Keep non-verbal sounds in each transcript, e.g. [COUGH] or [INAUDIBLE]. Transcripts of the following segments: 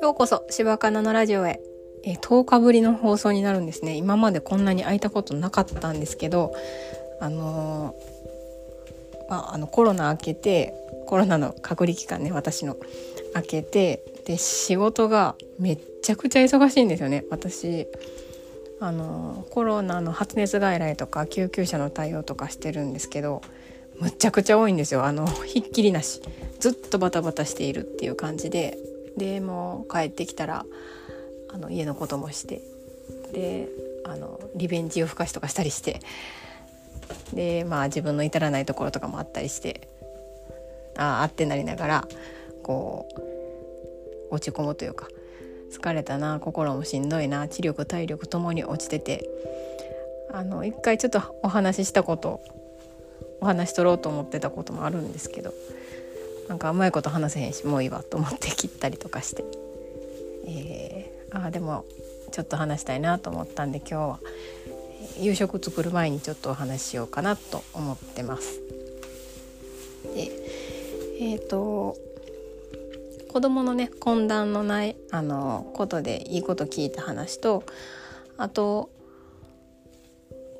ようこそ柴かなのラジオへ。え10日ぶりの放送になるんですね。今までこんなに空いたことなかったんですけどあのー、まあ、あのコロナ明けてコロナの隔離期間ね私の。明けてで仕事がめっちゃくちゃ忙しいんですよね。私あのコロナの発熱外来とか救急車の対応とかしてるんですけどむちゃくちゃ多いんですよ。あのひっきりなし。ずっとバタバタしているっていう感じで。でもう帰ってきたらあの家のこともして。であのリベンジ夜更かしとかしたりして。でまあ自分の至らないところとかもあったりして。ああってなりながらこう落ち込むというか。疲れたな心もしんどいな知力体力ともに落ちてて。あの一回ちょっとお話ししたことお話取ろうと思ってたこともあるんですけどなんかうまいこと話せへんしもういいわと思って切ったりとかして、えー、あでもちょっと話したいなと思ったんで今日は夕食作る前にちょっとお話ししようかなと思ってます。でえっ、ー、と子供のね懇談のないあのことでいいこと聞いた話とあと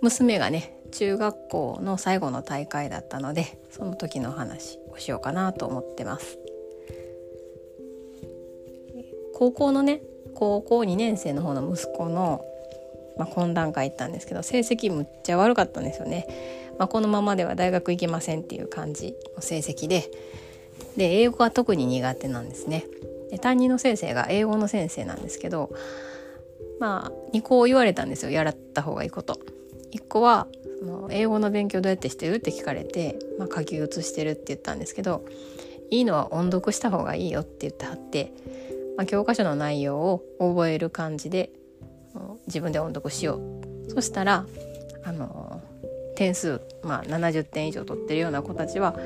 娘がね中学校の最後の大会だったのでその時の話をしようかなと思ってます。高校のね高校2年生の方の息子の、まあ、懇談会行ったんですけど成績むっちゃ悪かったんですよね。まあ、このままでは大学行けませんっていう感じの成績でで英語が特に苦手なんですね。で担任の先生が英語の先生なんですけどまあ2個言われたんですよやらった方がいいこと。1個はその英語の勉強どうやってしてる？って聞かれて、まあ、書き写してるって言ったんですけどいいのは音読した方がいいよって言ってはって、まあ、教科書の内容を覚える感じで自分で音読しよう。そしたらあの点数、まあ、70点以上取ってるような子たちは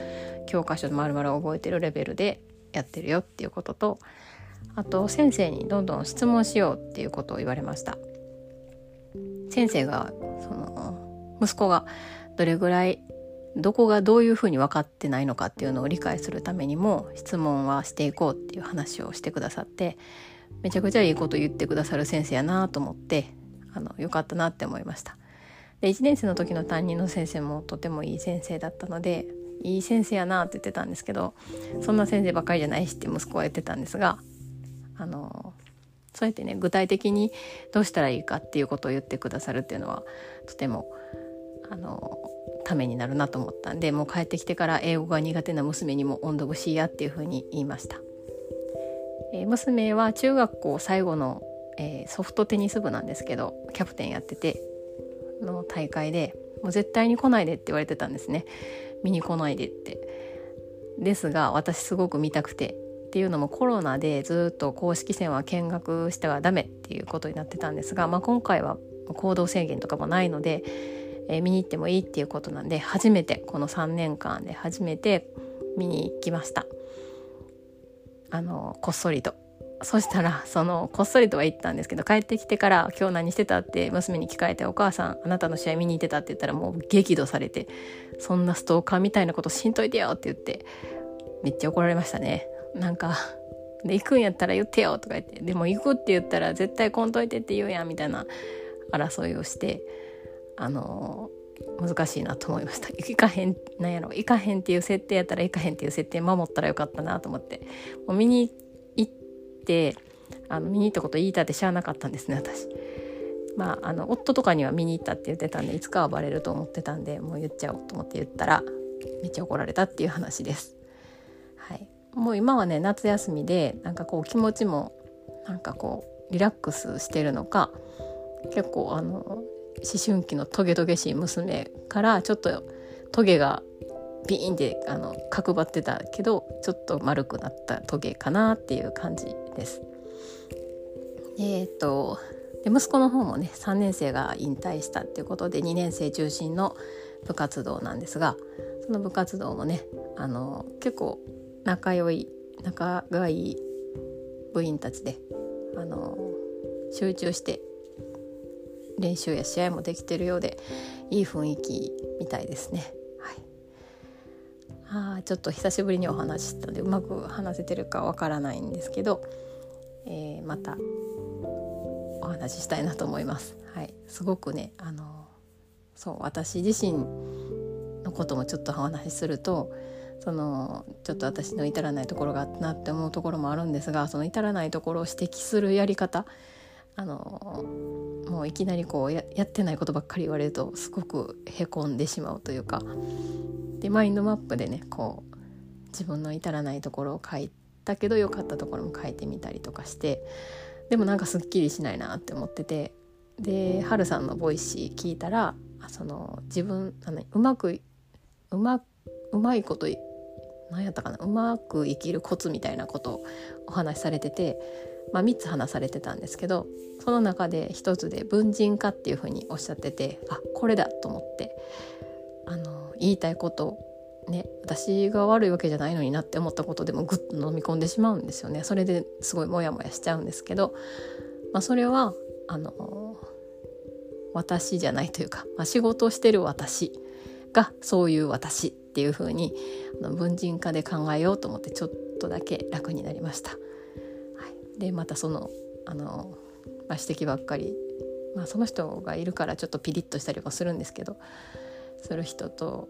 教科書丸々覚えてるレベルでやってるよっていうこととあと先生にどんどん質問しようっていうことを言われました。先生が息子がどれぐらいどこがどういうふうに分かってないのかっていうのを理解するためにも質問はしていこうっていう話をしてくださってめちゃくちゃいいこと言ってくださる先生やなと思ってあのよかったなって思いました。で1年生の時の担任の先生もとてもいい先生だったのでいい先生やなって言ってたんですけどそんな先生ばっかりじゃないしって息子は言ってたんですがあのそうやってね具体的にどうしたらいいかっていうことを言ってくださるっていうのはとてもあのためになるなと思ったんでもう帰ってきてから英語が苦手な娘にも音読しやっていうふうに言いました、えー、娘は中学校最後の、えー、ソフトテニス部なんですけどキャプテンやってての大会でもう絶対に来ないでって言われてたんですね。見に来ないでって。ですが私すごく見たくてっていうのもコロナでずっと公式戦は見学してはダメっていうことになってたんですが、まあ、今回は行動制限とかもないので、えー、見に行ってもいいっていうことなんで初めてこの3年間で初めて見に行きましたあのこっそりとそしたらそのこっそりとは言ったんですけど帰ってきてから「今日何してた?」って娘に聞かれて「お母さんあなたの試合見に行ってた」って言ったらもう激怒されて「そんなストーカーみたいなことしんといてよ」って言ってめっちゃ怒られましたねなんかで行くんやったら言ってよとか言ってでも行くって言ったら絶対来んといてって言うやんみたいな争いをしてあの難しいなと思いました行かへんなんやろ行かへんっていう設定やったら行かへんっていう設定守ったらよかったなと思ってもう見に行ってあの見に行ったこと言いたって知らなかったんですね私。まあ、あの夫とかには見に行ったって言ってたんでいつかはバレると思ってたんでもう言っちゃおうと思って言ったらめっちゃ怒られたっていう話です。はい、もう今はね夏休みでなんかこう気持ちもなんかこうリラックスしてるのか結構あの思春期のトゲトゲしい娘からちょっとトゲがビーンってあの角張ってたけどちょっと丸くなったトゲかなっていう感じです。えーと、で息子の方もね3年生が引退したっていうことで2年生中心の部活動なんですがその部活動もねあの結構仲良い仲がいい部員たちであの集中して練習や試合もできてるようでいい雰囲気みたいですね。はい、あちょっと久しぶりにお話ししたのでうまく話せてるかわからないんですけど、えー、またお話ししたいなと思います。はい、すごくねあのそう私自身のこともちょっとお話しするとそのちょっと私の至らないところがあったなって思うところもあるんですがその至らないところを指摘するやり方あのもういきなりこうやってないことばっかり言われるとすごくへこんでしまうというか。でマインドマップでねこう自分の至らないところを書いたけど良かったところも書いてみたりとかして。でもなんかすっきりしないなって思ってて。ではるさんの Voicy 聞いたらその自分あのうまくうまうまいこと何やったかなうまく生きるコツみたいなことをお話しされてて、まあ、3つ話されてたんですけどその中で1つで分人化っていうふうにおっしゃっててあこれだと思ってあの言いたいことね私が悪いわけじゃないのになって思ったことでもぐっと飲み込んでしまうんですよねそれですごいモヤモヤしちゃうんですけど、まあ、それはあの私じゃないというか、まあ、仕事をしてる私がそういう私っていう風にあに文人化で考えようと思ってちょっとだけ楽になりました。でまたそのあの、まあ、指摘ばっかり、まあ、その人がいるからちょっとピリッとしたりもするんですけどする人と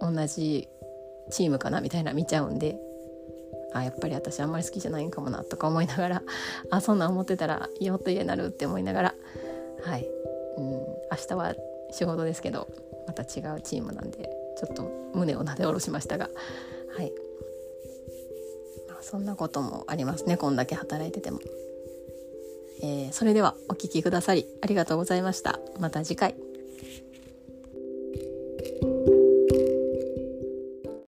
同じチームかなみたいな見ちゃうんであやっぱり私あんまり好きじゃないんかもなとか思いながら [LAUGHS] あそんな思ってたらよっと家になるって思いながらはい、うん、明日は仕事ですけどまた違うチームなんでちょっと胸をなで下ろしましたがはい、そんなこともありますねこんだけ働いてても。えー、それではお聴きくださりありがとうございました。また次回。